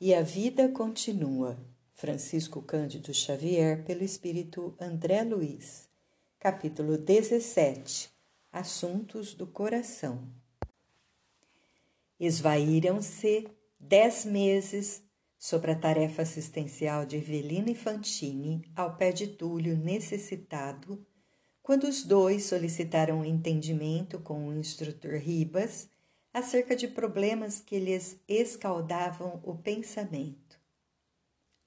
E a vida continua. Francisco Cândido Xavier, pelo Espírito André Luiz. Capítulo 17 Assuntos do Coração. Esvaíram-se dez meses sobre a tarefa assistencial de Evelina Infantini ao pé de Túlio necessitado, quando os dois solicitaram um entendimento com o instrutor Ribas acerca de problemas que lhes escaldavam o pensamento.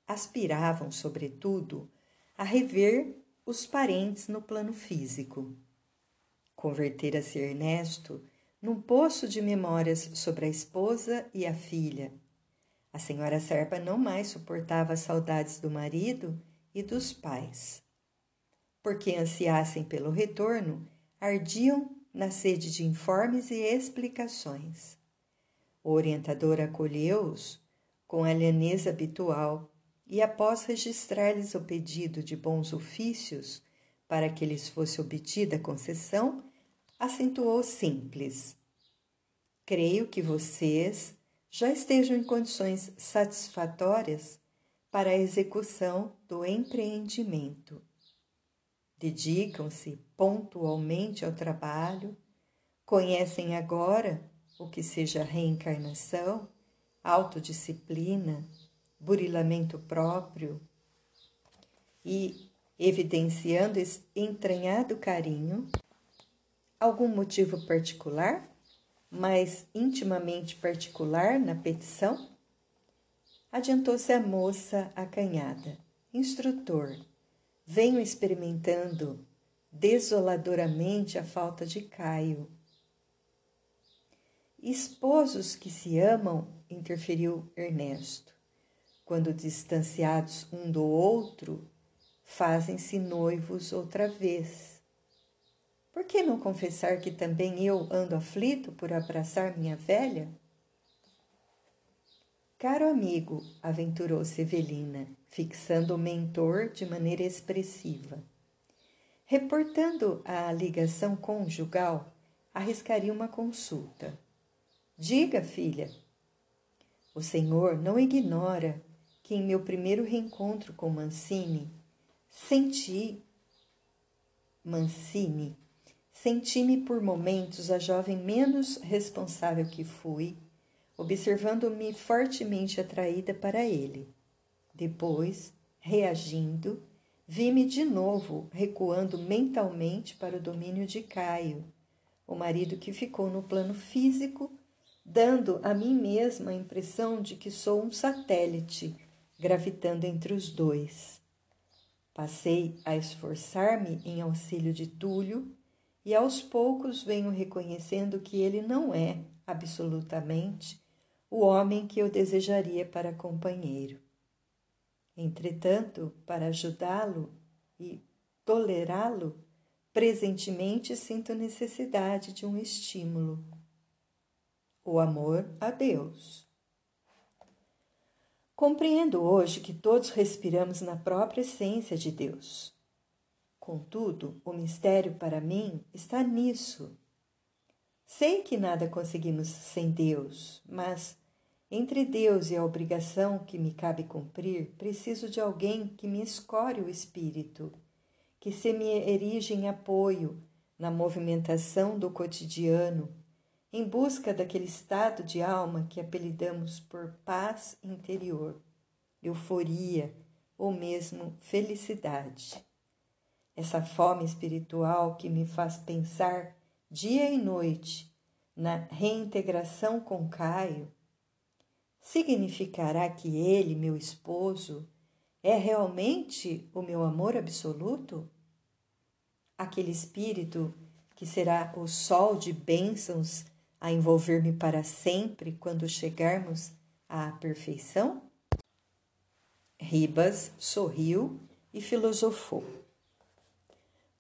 Aspiravam, sobretudo, a rever os parentes no plano físico. Convertera-se Ernesto num poço de memórias sobre a esposa e a filha. A senhora Serpa não mais suportava as saudades do marido e dos pais. Porque ansiassem pelo retorno, ardiam na sede de informes e explicações. O orientador acolheu-os com a lhaneza habitual e, após registrar-lhes o pedido de bons ofícios para que lhes fosse obtida a concessão, acentuou simples: Creio que vocês já estejam em condições satisfatórias para a execução do empreendimento dedicam-se pontualmente ao trabalho, conhecem agora o que seja reencarnação, autodisciplina, burilamento próprio e, evidenciando esse entranhado carinho, algum motivo particular, mais intimamente particular na petição? Adiantou-se a moça acanhada. Instrutor, venho experimentando desoladoramente a falta de Caio. Esposos que se amam, interferiu Ernesto, quando distanciados um do outro, fazem-se noivos outra vez. Por que não confessar que também eu ando aflito por abraçar minha velha? Caro amigo, aventurou-se Evelina, fixando o mentor de maneira expressiva. Reportando a ligação conjugal, arriscaria uma consulta. Diga, filha. O senhor não ignora que em meu primeiro reencontro com Mancini, senti Mancini, senti-me por momentos a jovem menos responsável que fui observando-me fortemente atraída para ele. Depois, reagindo, vi-me de novo recuando mentalmente para o domínio de Caio, o marido que ficou no plano físico, dando a mim mesma a impressão de que sou um satélite gravitando entre os dois. Passei a esforçar-me em auxílio de Túlio e aos poucos venho reconhecendo que ele não é, absolutamente, o homem que eu desejaria para companheiro. Entretanto, para ajudá-lo e tolerá-lo, presentemente sinto necessidade de um estímulo. O amor a Deus. Compreendo hoje que todos respiramos na própria essência de Deus. Contudo, o mistério para mim está nisso Sei que nada conseguimos sem Deus, mas entre Deus e a obrigação que me cabe cumprir, preciso de alguém que me escore o espírito, que se me erige em apoio na movimentação do cotidiano, em busca daquele estado de alma que apelidamos por paz interior, euforia ou mesmo felicidade. Essa fome espiritual que me faz pensar dia e noite na reintegração com Caio, significará que ele, meu esposo, é realmente o meu amor absoluto? Aquele espírito que será o sol de bênçãos a envolver-me para sempre quando chegarmos à perfeição? Ribas sorriu e filosofou.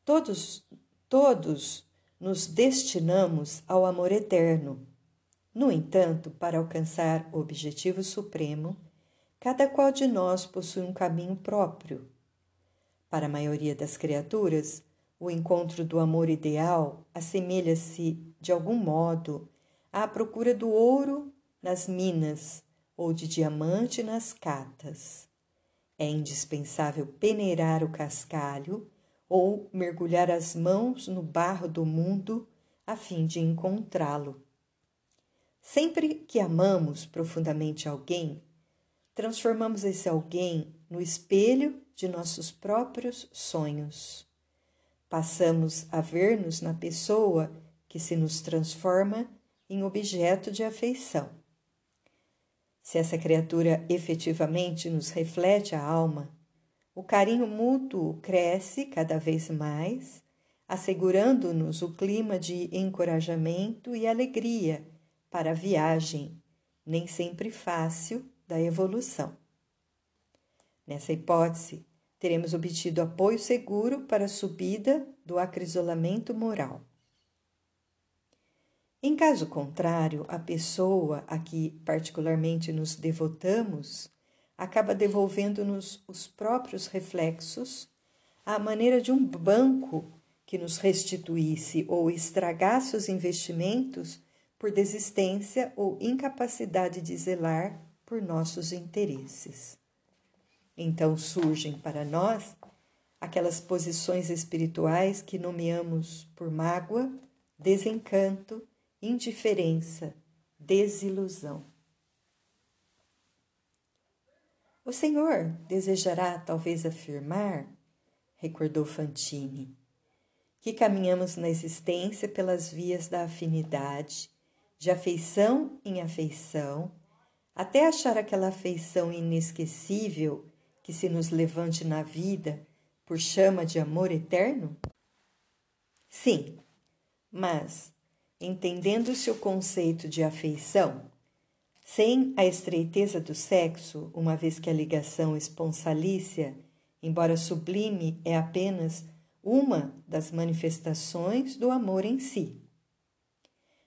Todos, todos nos destinamos ao amor eterno. No entanto, para alcançar o objetivo supremo, cada qual de nós possui um caminho próprio. Para a maioria das criaturas, o encontro do amor ideal assemelha-se, de algum modo, à procura do ouro nas minas ou de diamante nas catas. É indispensável peneirar o cascalho ou mergulhar as mãos no barro do mundo a fim de encontrá-lo. Sempre que amamos profundamente alguém, transformamos esse alguém no espelho de nossos próprios sonhos. Passamos a ver-nos na pessoa que se nos transforma em objeto de afeição. Se essa criatura efetivamente nos reflete a alma, o carinho mútuo cresce cada vez mais, assegurando-nos o clima de encorajamento e alegria para a viagem, nem sempre fácil, da evolução. Nessa hipótese, teremos obtido apoio seguro para a subida do acrisolamento moral. Em caso contrário, a pessoa a que particularmente nos devotamos acaba devolvendo-nos os próprios reflexos à maneira de um banco que nos restituísse ou estragasse os investimentos por desistência ou incapacidade de zelar por nossos interesses. Então surgem para nós aquelas posições espirituais que nomeamos por mágoa, desencanto, indiferença, desilusão. O Senhor desejará talvez afirmar, recordou Fantine, que caminhamos na existência pelas vias da afinidade, de afeição em afeição, até achar aquela afeição inesquecível que se nos levante na vida por chama de amor eterno? Sim, mas, entendendo-se o conceito de afeição, sem a estreiteza do sexo, uma vez que a ligação esponsalícia, embora sublime, é apenas uma das manifestações do amor em si.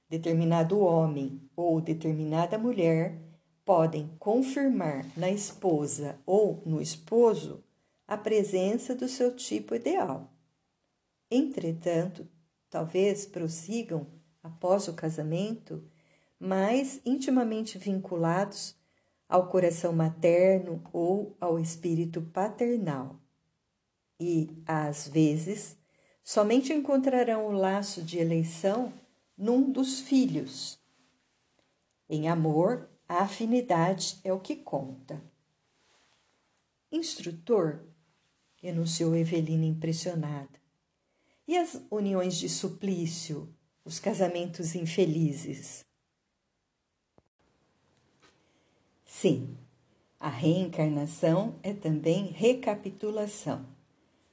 Determinado homem ou determinada mulher podem confirmar na esposa ou no esposo a presença do seu tipo ideal. Entretanto, talvez prossigam após o casamento mais intimamente vinculados ao coração materno ou ao espírito paternal. E, às vezes, somente encontrarão o laço de eleição num dos filhos. Em amor, a afinidade é o que conta. Instrutor, enunciou Evelina impressionada. E as uniões de suplício, os casamentos infelizes? Sim, a reencarnação é também recapitulação.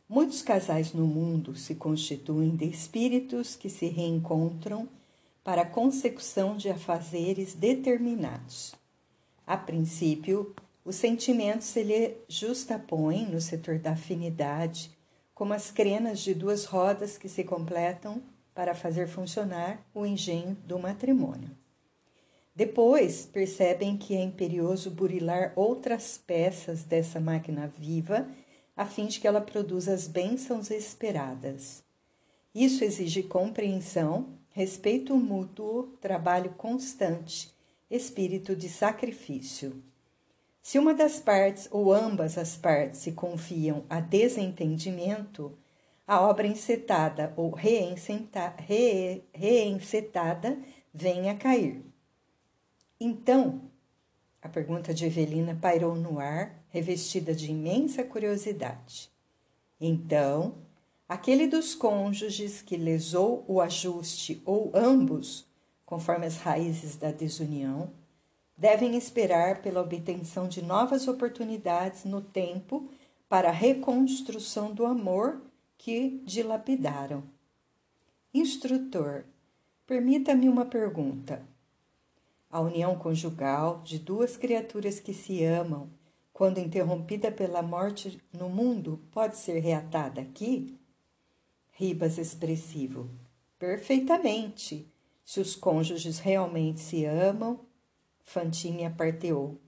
Muitos casais no mundo se constituem de espíritos que se reencontram para a consecução de afazeres determinados. A princípio, os sentimentos se lhe justapõem no setor da afinidade, como as crenas de duas rodas que se completam para fazer funcionar o engenho do matrimônio. Depois percebem que é imperioso burilar outras peças dessa máquina viva a fim de que ela produza as bênçãos esperadas. Isso exige compreensão, respeito mútuo, trabalho constante, espírito de sacrifício. Se uma das partes ou ambas as partes se confiam a desentendimento, a obra encetada ou reencetada vem a cair. Então, a pergunta de Evelina pairou no ar, revestida de imensa curiosidade. Então, aquele dos cônjuges que lesou o ajuste ou ambos, conforme as raízes da desunião, devem esperar pela obtenção de novas oportunidades no tempo para a reconstrução do amor que dilapidaram. Instrutor, permita-me uma pergunta. A união conjugal de duas criaturas que se amam, quando interrompida pela morte no mundo, pode ser reatada aqui? Ribas expressivo. Perfeitamente. Se os cônjuges realmente se amam, Fantine aparteou.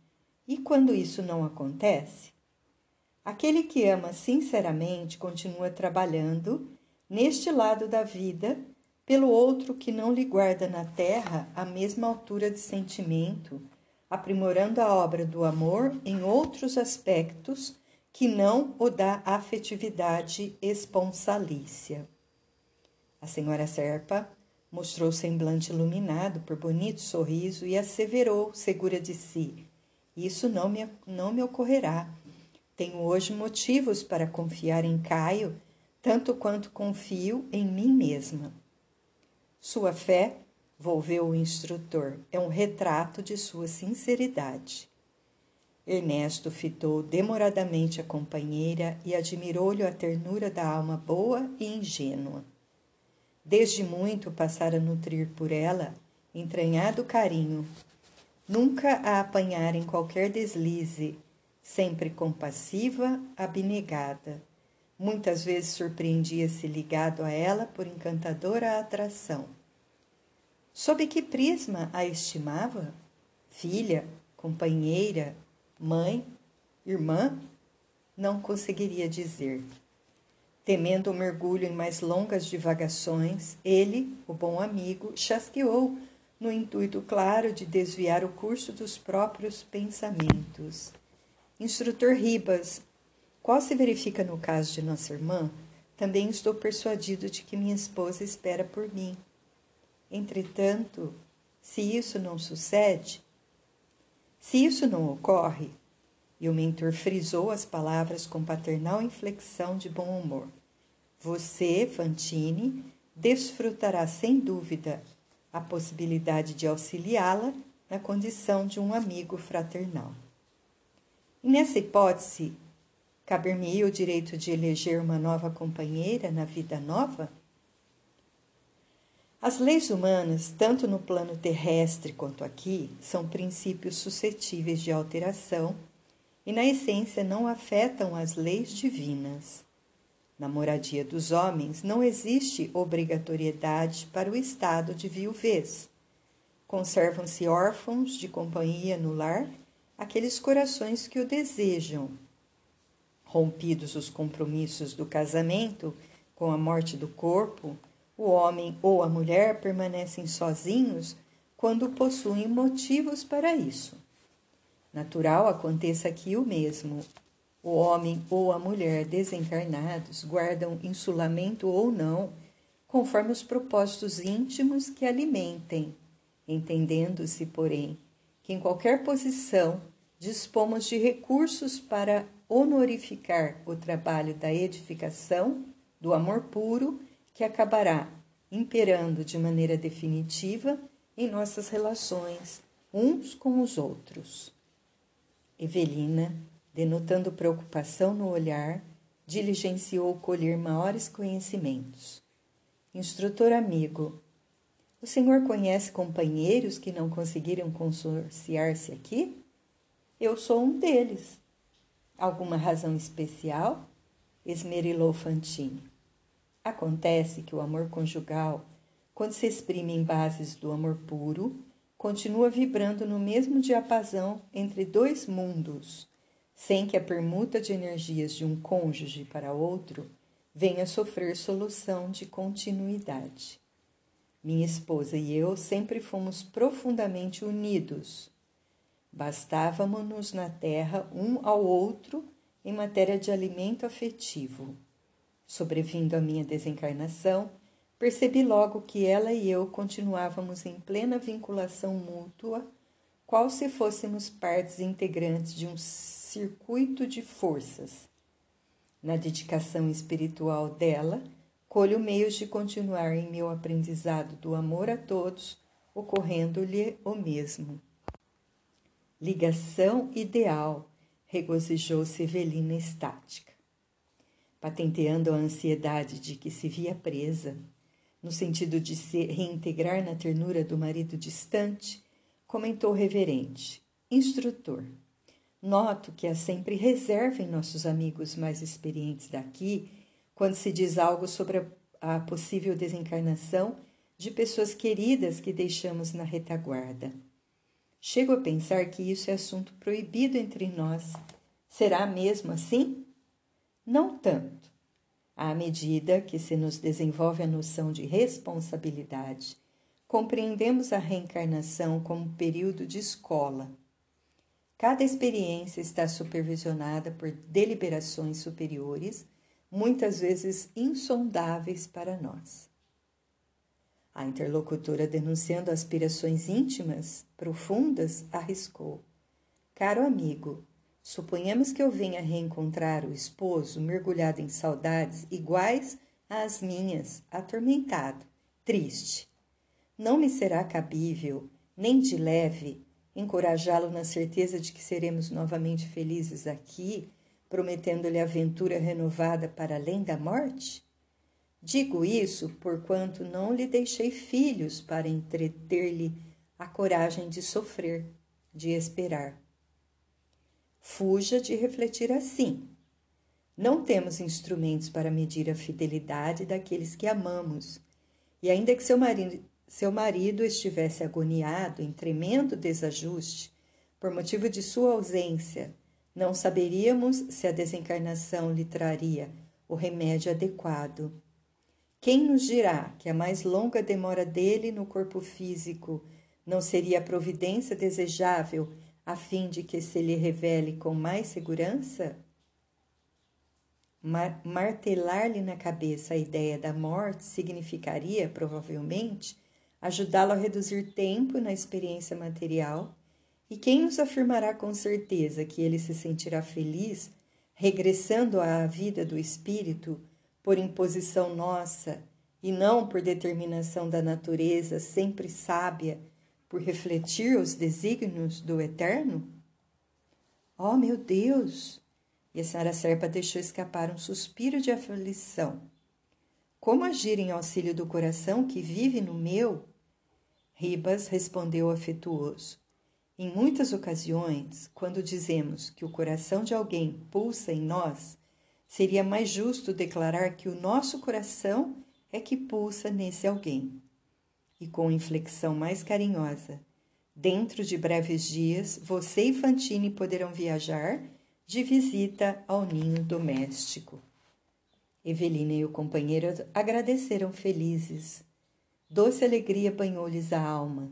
E quando isso não acontece? Aquele que ama sinceramente continua trabalhando neste lado da vida pelo outro que não lhe guarda na terra a mesma altura de sentimento, aprimorando a obra do amor em outros aspectos que não o da afetividade esponsalícia. A senhora Serpa mostrou semblante iluminado por bonito sorriso e asseverou, segura de si: Isso não me, não me ocorrerá. Tenho hoje motivos para confiar em Caio, tanto quanto confio em mim mesma. Sua fé, volveu o instrutor, é um retrato de sua sinceridade. Ernesto fitou demoradamente a companheira e admirou-lhe a ternura da alma boa e ingênua. Desde muito passara a nutrir por ela entranhado carinho. Nunca a apanhara em qualquer deslize, sempre compassiva, abnegada. Muitas vezes surpreendia-se ligado a ela por encantadora atração. Sob que prisma a estimava? Filha, companheira, mãe, irmã? Não conseguiria dizer. Temendo o mergulho em mais longas divagações, ele, o bom amigo, chasqueou no intuito claro de desviar o curso dos próprios pensamentos. Instrutor Ribas, qual se verifica no caso de nossa irmã, também estou persuadido de que minha esposa espera por mim. Entretanto, se isso não sucede, se isso não ocorre, e o mentor frisou as palavras com paternal inflexão de bom humor. Você, Fantine, desfrutará sem dúvida a possibilidade de auxiliá-la na condição de um amigo fraternal. E nessa hipótese, caber-me o direito de eleger uma nova companheira na vida nova? As leis humanas, tanto no plano terrestre quanto aqui, são princípios suscetíveis de alteração e, na essência, não afetam as leis divinas. Na moradia dos homens não existe obrigatoriedade para o estado de viuvez. Conservam-se órfãos de companhia no lar aqueles corações que o desejam. Rompidos os compromissos do casamento com a morte do corpo, o homem ou a mulher permanecem sozinhos quando possuem motivos para isso. Natural aconteça aqui o mesmo. O homem ou a mulher desencarnados guardam insulamento ou não, conforme os propósitos íntimos que alimentem, entendendo-se, porém, que em qualquer posição dispomos de recursos para honorificar o trabalho da edificação, do amor puro, que acabará imperando de maneira definitiva em nossas relações uns com os outros. Evelina denotando preocupação no olhar, diligenciou colher maiores conhecimentos. Instrutor amigo, o senhor conhece companheiros que não conseguiram consorciar-se aqui? Eu sou um deles. Alguma razão especial? Esmerilou Fantine. Acontece que o amor conjugal, quando se exprime em bases do amor puro, continua vibrando no mesmo diapasão entre dois mundos, sem que a permuta de energias de um cônjuge para outro venha sofrer solução de continuidade. Minha esposa e eu sempre fomos profundamente unidos. Bastávamos-nos na terra um ao outro em matéria de alimento afetivo. Sobrevindo a minha desencarnação, percebi logo que ela e eu continuávamos em plena vinculação mútua, qual se fôssemos partes integrantes de um circuito de forças. Na dedicação espiritual dela, colho meios de continuar em meu aprendizado do amor a todos, ocorrendo-lhe o mesmo. Ligação ideal, regozijou-se Evelina estática. Patenteando a ansiedade de que se via presa, no sentido de se reintegrar na ternura do marido distante, comentou reverente: Instrutor, Noto que há sempre reserva em nossos amigos mais experientes daqui quando se diz algo sobre a, a possível desencarnação de pessoas queridas que deixamos na retaguarda. Chego a pensar que isso é assunto proibido entre nós. Será mesmo assim? Não tanto. À medida que se nos desenvolve a noção de responsabilidade, compreendemos a reencarnação como período de escola Cada experiência está supervisionada por deliberações superiores, muitas vezes insondáveis para nós. A interlocutora, denunciando aspirações íntimas, profundas, arriscou: Caro amigo, suponhamos que eu venha reencontrar o esposo mergulhado em saudades iguais às minhas, atormentado, triste. Não me será cabível, nem de leve, encorajá-lo na certeza de que seremos novamente felizes aqui, prometendo-lhe aventura renovada para além da morte? Digo isso porquanto não lhe deixei filhos para entreter-lhe a coragem de sofrer, de esperar. Fuja de refletir assim. Não temos instrumentos para medir a fidelidade daqueles que amamos, e ainda que seu marido, seu marido estivesse agoniado em tremendo desajuste por motivo de sua ausência, não saberíamos se a desencarnação lhe traria o remédio adequado. Quem nos dirá que a mais longa demora dele no corpo físico não seria a providência desejável a fim de que se lhe revele com mais segurança? Mar Martelar-lhe na cabeça a ideia da morte significaria, provavelmente, ajudá-lo a reduzir tempo na experiência material, e quem nos afirmará com certeza que ele se sentirá feliz regressando à vida do espírito por imposição nossa e não por determinação da natureza sempre sábia por refletir os desígnios do eterno? Oh, meu Deus! E a senhora Serpa deixou escapar um suspiro de aflição. Como agir em auxílio do coração que vive no meu? Ribas respondeu afetuoso. Em muitas ocasiões, quando dizemos que o coração de alguém pulsa em nós, seria mais justo declarar que o nosso coração é que pulsa nesse alguém. E com inflexão mais carinhosa, dentro de breves dias, você e Fantine poderão viajar de visita ao ninho doméstico. Evelina e o companheiro agradeceram felizes Doce alegria banhou-lhes a alma.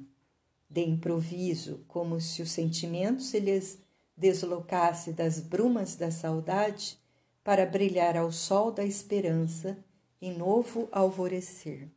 De improviso, como se o sentimento se lhes deslocasse das brumas da saudade para brilhar ao sol da esperança em novo alvorecer.